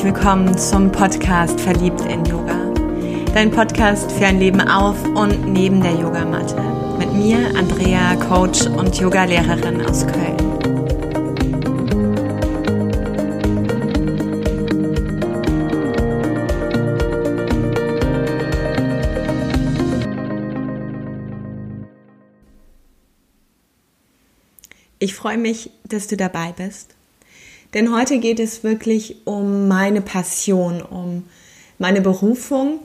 herzlich willkommen zum Podcast Verliebt in Yoga. Dein Podcast für ein Leben auf und neben der Yogamatte. Mit mir, Andrea, Coach und Yogalehrerin aus Köln. Ich freue mich, dass du dabei bist denn heute geht es wirklich um meine Passion, um meine Berufung,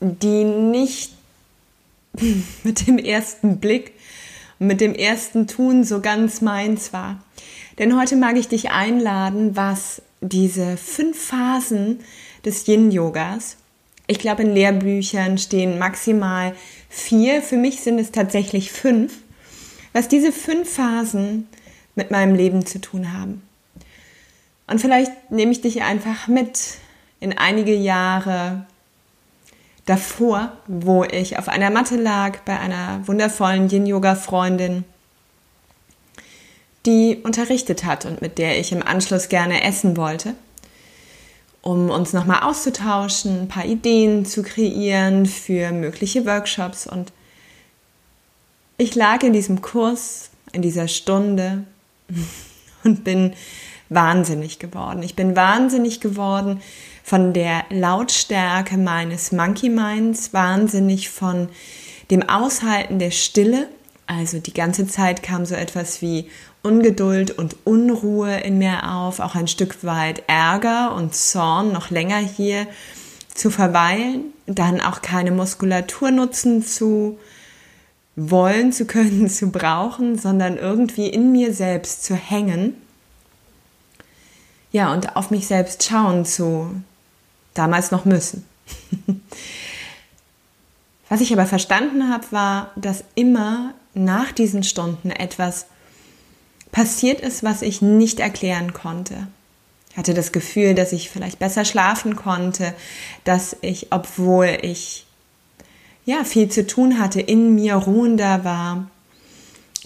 die nicht mit dem ersten Blick, mit dem ersten Tun so ganz meins war. Denn heute mag ich dich einladen, was diese fünf Phasen des Yin-Yogas, ich glaube in Lehrbüchern stehen maximal vier, für mich sind es tatsächlich fünf, was diese fünf Phasen mit meinem Leben zu tun haben. Und vielleicht nehme ich dich einfach mit in einige Jahre davor, wo ich auf einer Matte lag bei einer wundervollen Yin-Yoga-Freundin, die unterrichtet hat und mit der ich im Anschluss gerne essen wollte, um uns nochmal auszutauschen, ein paar Ideen zu kreieren für mögliche Workshops. Und ich lag in diesem Kurs, in dieser Stunde und bin wahnsinnig geworden. Ich bin wahnsinnig geworden von der Lautstärke meines Monkey Minds, wahnsinnig von dem Aushalten der Stille. Also die ganze Zeit kam so etwas wie Ungeduld und Unruhe in mir auf, auch ein Stück weit Ärger und Zorn, noch länger hier zu verweilen, dann auch keine Muskulatur nutzen zu wollen, zu können, zu brauchen, sondern irgendwie in mir selbst zu hängen ja, und auf mich selbst schauen zu damals noch müssen. Was ich aber verstanden habe, war, dass immer nach diesen Stunden etwas passiert ist, was ich nicht erklären konnte. Ich hatte das Gefühl, dass ich vielleicht besser schlafen konnte, dass ich, obwohl ich ja viel zu tun hatte, in mir ruhender war,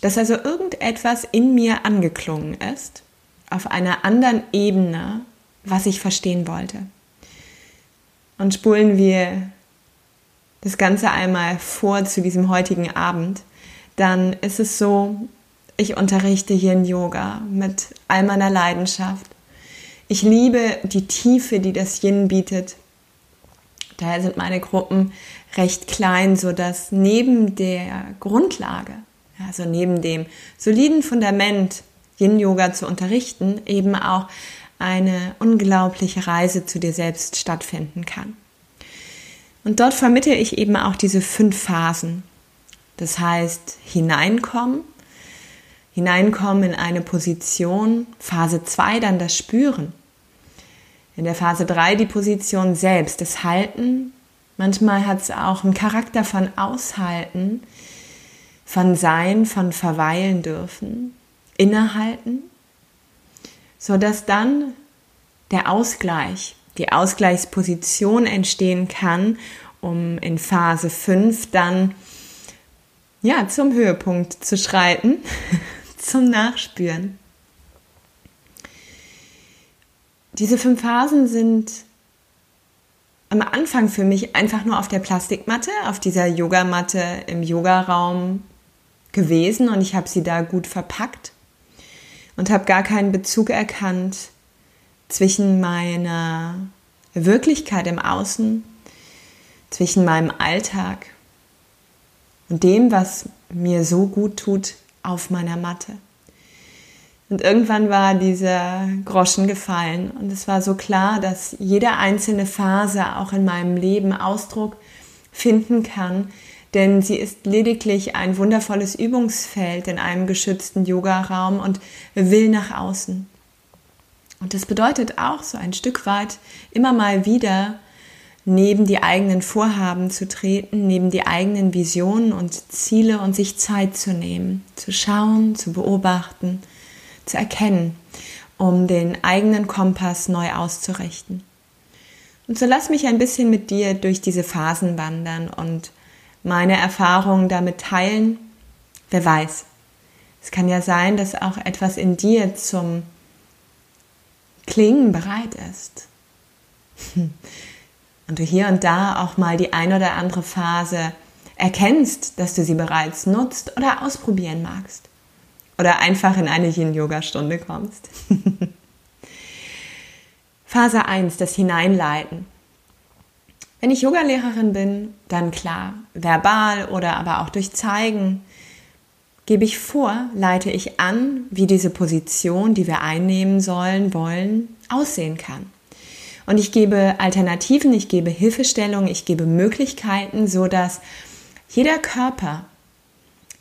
dass also irgendetwas in mir angeklungen ist auf einer anderen Ebene, was ich verstehen wollte. Und spulen wir das Ganze einmal vor zu diesem heutigen Abend, dann ist es so, ich unterrichte hier in Yoga mit all meiner Leidenschaft. Ich liebe die Tiefe, die das Yin bietet. Daher sind meine Gruppen recht klein, so dass neben der Grundlage, also neben dem soliden Fundament Yin-Yoga zu unterrichten, eben auch eine unglaubliche Reise zu dir selbst stattfinden kann. Und dort vermittle ich eben auch diese fünf Phasen. Das heißt, hineinkommen, hineinkommen in eine Position, Phase 2 dann das Spüren. In der Phase 3 die Position selbst, das Halten. Manchmal hat es auch einen Charakter von Aushalten, von Sein, von Verweilen dürfen innehalten, sodass dann der Ausgleich, die Ausgleichsposition entstehen kann, um in Phase 5 dann ja, zum Höhepunkt zu schreiten, zum Nachspüren. Diese fünf Phasen sind am Anfang für mich einfach nur auf der Plastikmatte, auf dieser Yogamatte im Yogaraum gewesen und ich habe sie da gut verpackt und habe gar keinen Bezug erkannt zwischen meiner Wirklichkeit im Außen, zwischen meinem Alltag und dem, was mir so gut tut auf meiner Matte. Und irgendwann war dieser Groschen gefallen und es war so klar, dass jede einzelne Phase auch in meinem Leben Ausdruck finden kann, denn sie ist lediglich ein wundervolles Übungsfeld in einem geschützten Yogaraum und will nach außen. Und das bedeutet auch so ein Stück weit immer mal wieder neben die eigenen Vorhaben zu treten, neben die eigenen Visionen und Ziele und sich Zeit zu nehmen, zu schauen, zu beobachten, zu erkennen, um den eigenen Kompass neu auszurichten. Und so lass mich ein bisschen mit dir durch diese Phasen wandern und meine Erfahrungen damit teilen. Wer weiß. Es kann ja sein, dass auch etwas in dir zum Klingen bereit ist. Und du hier und da auch mal die ein oder andere Phase erkennst, dass du sie bereits nutzt oder ausprobieren magst. Oder einfach in eine Yin-Yoga-Stunde kommst. Phase 1, das Hineinleiten. Wenn ich Yogalehrerin bin, dann klar, verbal oder aber auch durch Zeigen, gebe ich vor, leite ich an, wie diese Position, die wir einnehmen sollen, wollen, aussehen kann. Und ich gebe Alternativen, ich gebe Hilfestellungen, ich gebe Möglichkeiten, so dass jeder Körper,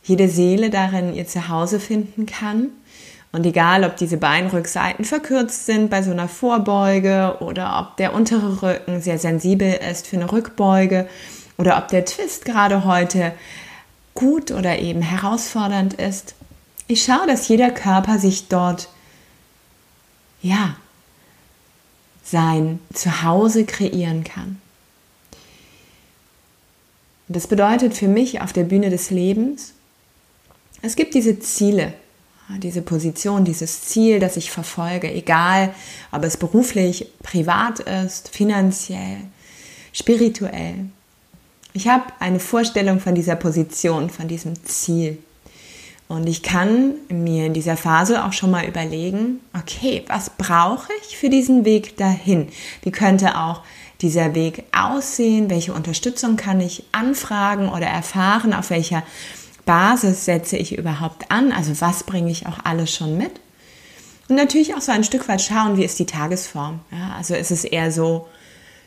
jede Seele darin ihr Zuhause finden kann. Und egal, ob diese Beinrückseiten verkürzt sind bei so einer Vorbeuge oder ob der untere Rücken sehr sensibel ist für eine Rückbeuge oder ob der Twist gerade heute gut oder eben herausfordernd ist. Ich schaue, dass jeder Körper sich dort, ja, sein Zuhause kreieren kann. Und das bedeutet für mich auf der Bühne des Lebens, es gibt diese Ziele, diese Position, dieses Ziel, das ich verfolge, egal ob es beruflich, privat ist, finanziell, spirituell. Ich habe eine Vorstellung von dieser Position, von diesem Ziel. Und ich kann mir in dieser Phase auch schon mal überlegen, okay, was brauche ich für diesen Weg dahin? Wie könnte auch dieser Weg aussehen? Welche Unterstützung kann ich anfragen oder erfahren? Auf welcher Basis setze ich überhaupt an? Also was bringe ich auch alles schon mit? Und natürlich auch so ein Stück weit schauen, wie ist die Tagesform? Ja, also ist es eher so,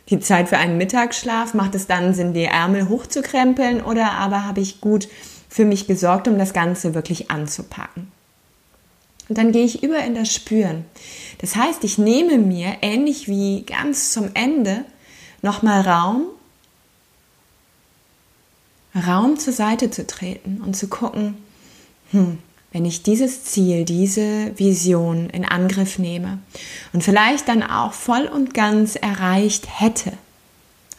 die Zeit für einen Mittagsschlaf? Macht es dann Sinn, die Ärmel hochzukrempeln oder aber habe ich gut für mich gesorgt, um das Ganze wirklich anzupacken? Und dann gehe ich über in das Spüren. Das heißt, ich nehme mir, ähnlich wie ganz zum Ende, nochmal Raum, Raum zur Seite zu treten und zu gucken, hm, wenn ich dieses Ziel, diese Vision in Angriff nehme und vielleicht dann auch voll und ganz erreicht hätte,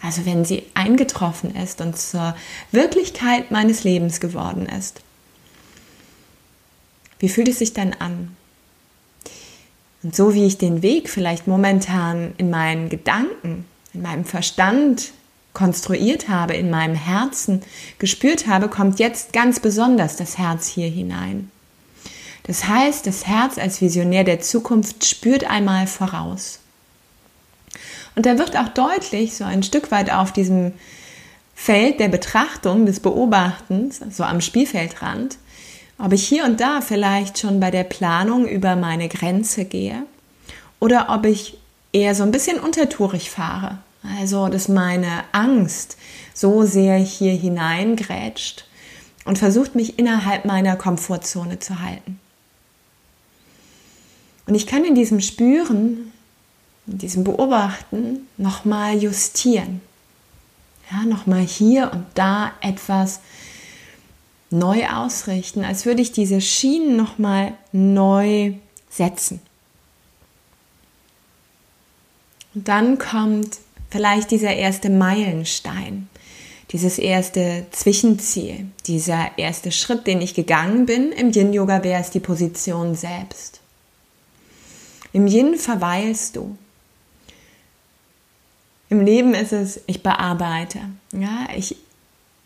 also wenn sie eingetroffen ist und zur Wirklichkeit meines Lebens geworden ist, wie fühlt es sich dann an? Und so wie ich den Weg vielleicht momentan in meinen Gedanken, in meinem Verstand konstruiert habe, in meinem Herzen gespürt habe, kommt jetzt ganz besonders das Herz hier hinein. Das heißt, das Herz als Visionär der Zukunft spürt einmal voraus. Und da wird auch deutlich, so ein Stück weit auf diesem Feld der Betrachtung, des Beobachtens, so am Spielfeldrand, ob ich hier und da vielleicht schon bei der Planung über meine Grenze gehe oder ob ich eher so ein bisschen untertourig fahre. Also, dass meine Angst so sehr hier hineingrätscht und versucht, mich innerhalb meiner Komfortzone zu halten. Und ich kann in diesem Spüren, in diesem Beobachten nochmal justieren. Ja, nochmal hier und da etwas neu ausrichten, als würde ich diese Schienen nochmal neu setzen. Und dann kommt vielleicht dieser erste Meilenstein, dieses erste Zwischenziel, dieser erste Schritt, den ich gegangen bin. Im Yin-Yoga wäre es die Position selbst. Im Yin verweilst du. Im Leben ist es, ich bearbeite. Ja, ich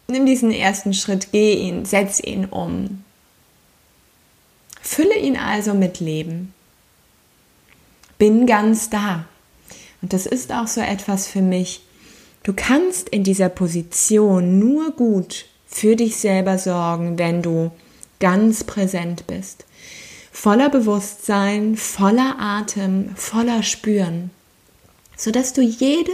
nehme diesen ersten Schritt, gehe ihn, setz ihn um. Fülle ihn also mit Leben. Bin ganz da. Und das ist auch so etwas für mich. Du kannst in dieser Position nur gut für dich selber sorgen, wenn du ganz präsent bist voller Bewusstsein, voller Atem, voller Spüren, sodass du jede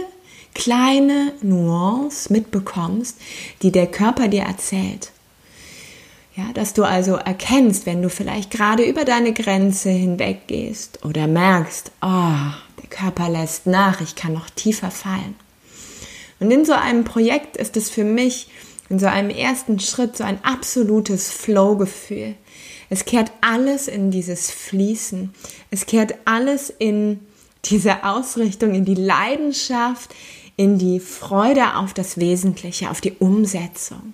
kleine Nuance mitbekommst, die der Körper dir erzählt. Ja, dass du also erkennst, wenn du vielleicht gerade über deine Grenze hinweg gehst oder merkst, oh, Körper lässt nach, ich kann noch tiefer fallen. Und in so einem Projekt ist es für mich in so einem ersten Schritt so ein absolutes Flow-Gefühl. Es kehrt alles in dieses Fließen. Es kehrt alles in diese Ausrichtung, in die Leidenschaft, in die Freude auf das Wesentliche, auf die Umsetzung.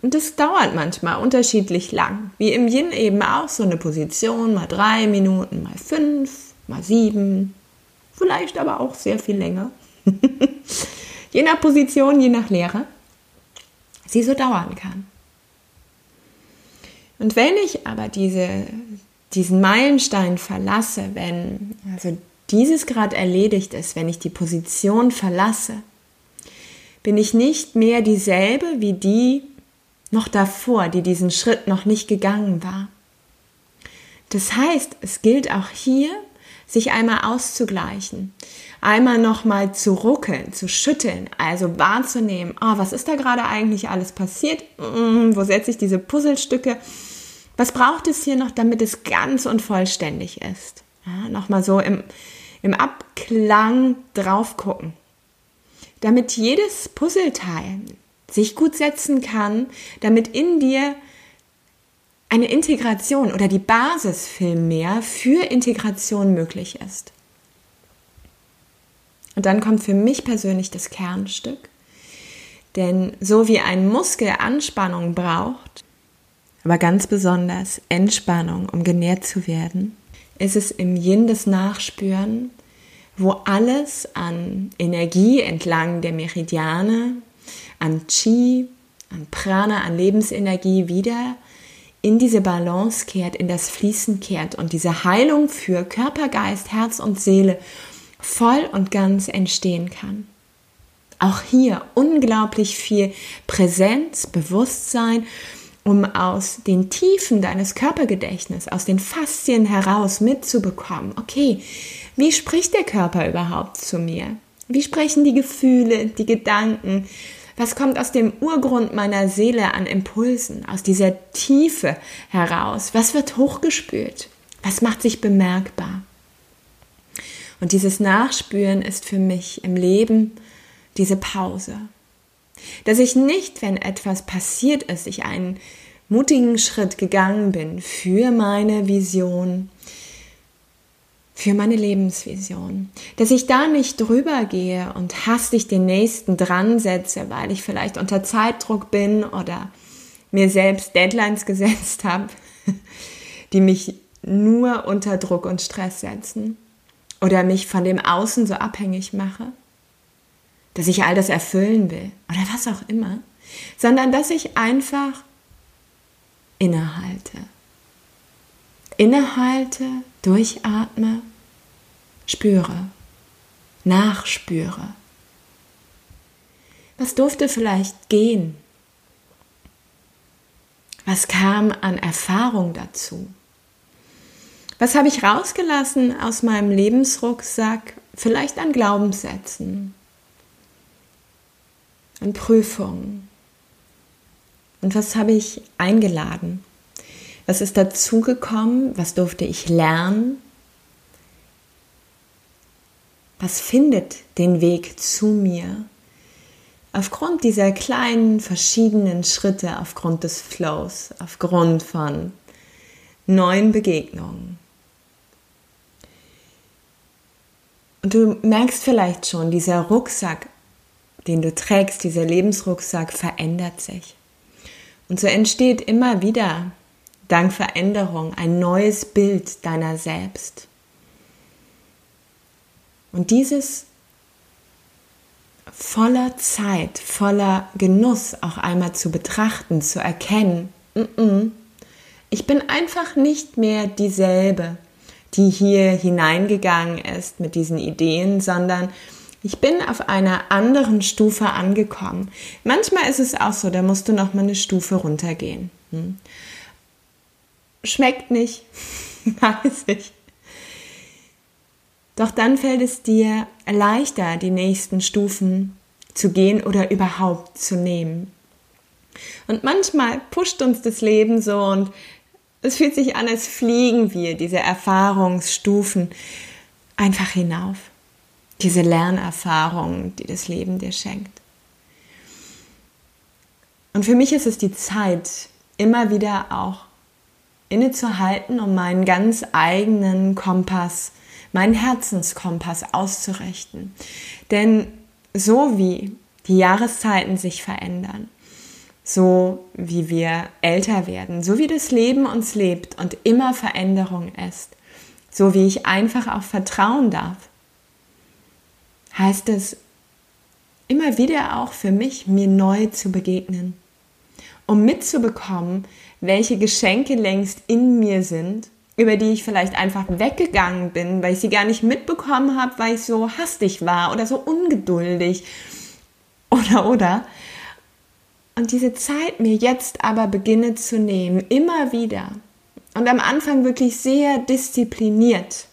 Und das dauert manchmal unterschiedlich lang. Wie im Yin eben auch so eine Position, mal drei Minuten, mal fünf, mal sieben. vielleicht aber auch sehr viel länger, je nach Position, je nach Lehre, sie so dauern kann. Und wenn ich aber diese, diesen Meilenstein verlasse, wenn also dieses Grad erledigt ist, wenn ich die Position verlasse, bin ich nicht mehr dieselbe wie die noch davor, die diesen Schritt noch nicht gegangen war. Das heißt, es gilt auch hier, sich einmal auszugleichen, einmal nochmal zu ruckeln, zu schütteln, also wahrzunehmen, oh, was ist da gerade eigentlich alles passiert, mm, wo setze ich diese Puzzlestücke, was braucht es hier noch, damit es ganz und vollständig ist. Ja, nochmal so im, im Abklang drauf gucken, damit jedes Puzzleteil sich gut setzen kann, damit in dir eine Integration oder die Basis vielmehr für Integration möglich ist. Und dann kommt für mich persönlich das Kernstück. Denn so wie ein Muskel Anspannung braucht, aber ganz besonders Entspannung, um genährt zu werden, ist es im Yin das Nachspüren, wo alles an Energie entlang der Meridiane, an Qi, an Prana, an Lebensenergie wieder in diese Balance kehrt, in das Fließen kehrt und diese Heilung für Körper, Geist, Herz und Seele voll und ganz entstehen kann. Auch hier unglaublich viel Präsenz, Bewusstsein, um aus den Tiefen deines Körpergedächtnisses, aus den Faszien heraus mitzubekommen, okay, wie spricht der Körper überhaupt zu mir? Wie sprechen die Gefühle, die Gedanken, was kommt aus dem Urgrund meiner Seele an Impulsen, aus dieser Tiefe heraus? Was wird hochgespült? Was macht sich bemerkbar? Und dieses Nachspüren ist für mich im Leben diese Pause. Dass ich nicht, wenn etwas passiert ist, ich einen mutigen Schritt gegangen bin für meine Vision, für meine Lebensvision. Dass ich da nicht drüber gehe und hastig den nächsten dran setze, weil ich vielleicht unter Zeitdruck bin oder mir selbst Deadlines gesetzt habe, die mich nur unter Druck und Stress setzen oder mich von dem Außen so abhängig mache, dass ich all das erfüllen will oder was auch immer, sondern dass ich einfach innehalte. Innehalte durchatme, spüre, nachspüre. Was durfte vielleicht gehen? Was kam an Erfahrung dazu? Was habe ich rausgelassen aus meinem Lebensrucksack? Vielleicht an Glaubenssätzen, an Prüfungen. Und was habe ich eingeladen? Was ist dazugekommen? Was durfte ich lernen? Was findet den Weg zu mir? Aufgrund dieser kleinen verschiedenen Schritte, aufgrund des Flows, aufgrund von neuen Begegnungen. Und du merkst vielleicht schon, dieser Rucksack, den du trägst, dieser Lebensrucksack verändert sich. Und so entsteht immer wieder dank Veränderung ein neues Bild deiner selbst. Und dieses voller Zeit, voller Genuss auch einmal zu betrachten, zu erkennen, ich bin einfach nicht mehr dieselbe, die hier hineingegangen ist mit diesen Ideen, sondern ich bin auf einer anderen Stufe angekommen. Manchmal ist es auch so, da musst du noch mal eine Stufe runtergehen. Hm? Schmeckt nicht, weiß ich. Doch dann fällt es dir leichter, die nächsten Stufen zu gehen oder überhaupt zu nehmen. Und manchmal pusht uns das Leben so und es fühlt sich an, als fliegen wir diese Erfahrungsstufen einfach hinauf. Diese Lernerfahrungen, die das Leben dir schenkt. Und für mich ist es die Zeit, immer wieder auch innezuhalten, um meinen ganz eigenen Kompass meinen Herzenskompass auszurichten. Denn so wie die Jahreszeiten sich verändern, so wie wir älter werden, so wie das Leben uns lebt und immer Veränderung ist, so wie ich einfach auch vertrauen darf, heißt es immer wieder auch für mich, mir neu zu begegnen, um mitzubekommen, welche Geschenke längst in mir sind, über die ich vielleicht einfach weggegangen bin, weil ich sie gar nicht mitbekommen habe, weil ich so hastig war oder so ungeduldig oder oder. Und diese Zeit mir jetzt aber beginne zu nehmen, immer wieder. Und am Anfang wirklich sehr diszipliniert.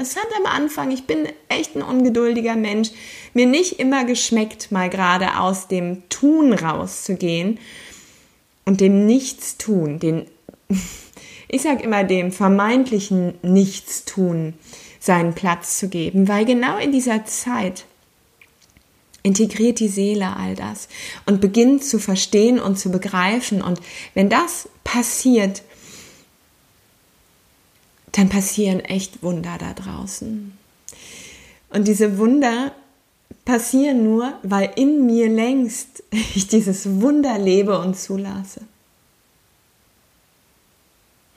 Es hat am Anfang, ich bin echt ein ungeduldiger Mensch, mir nicht immer geschmeckt, mal gerade aus dem Tun rauszugehen und dem Nichtstun, den, ich sag immer dem vermeintlichen Nichtstun seinen Platz zu geben, weil genau in dieser Zeit integriert die Seele all das und beginnt zu verstehen und zu begreifen. Und wenn das passiert, dann passieren echt Wunder da draußen. Und diese Wunder passieren nur, weil in mir längst ich dieses Wunder lebe und zulasse.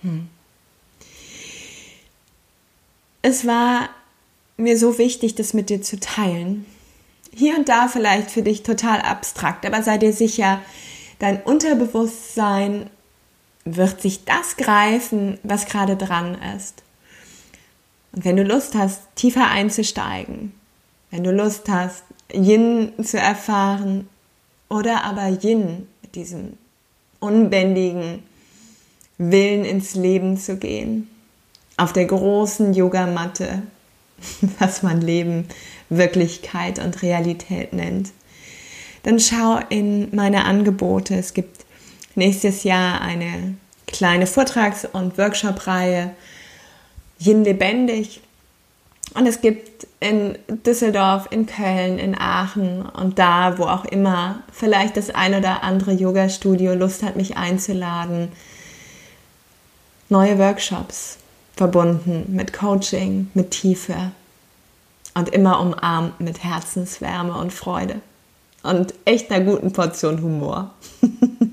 Hm. Es war mir so wichtig, das mit dir zu teilen. Hier und da vielleicht für dich total abstrakt, aber sei dir sicher, dein Unterbewusstsein wird sich das greifen, was gerade dran ist. Und wenn du Lust hast, tiefer einzusteigen, wenn du Lust hast, Yin zu erfahren oder aber Yin mit diesem unbändigen Willen ins Leben zu gehen, auf der großen Yogamatte, was man Leben, Wirklichkeit und Realität nennt, dann schau in meine Angebote. Es gibt nächstes Jahr eine kleine Vortrags- und Workshop-Reihe Yin lebendig. Und es gibt in Düsseldorf, in Köln, in Aachen und da, wo auch immer, vielleicht das ein oder andere Yoga-Studio Lust hat, mich einzuladen, neue Workshops verbunden mit Coaching, mit Tiefe und immer umarmt mit Herzenswärme und Freude und echt einer guten Portion Humor.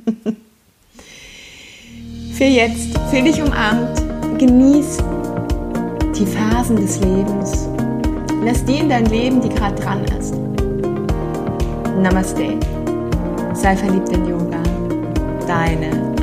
Für jetzt, fühl dich umarmt, genieß die Phasen des Lebens. Lass die in dein Leben, die gerade dran ist. Namaste. Sei verliebt in Yoga. Deine.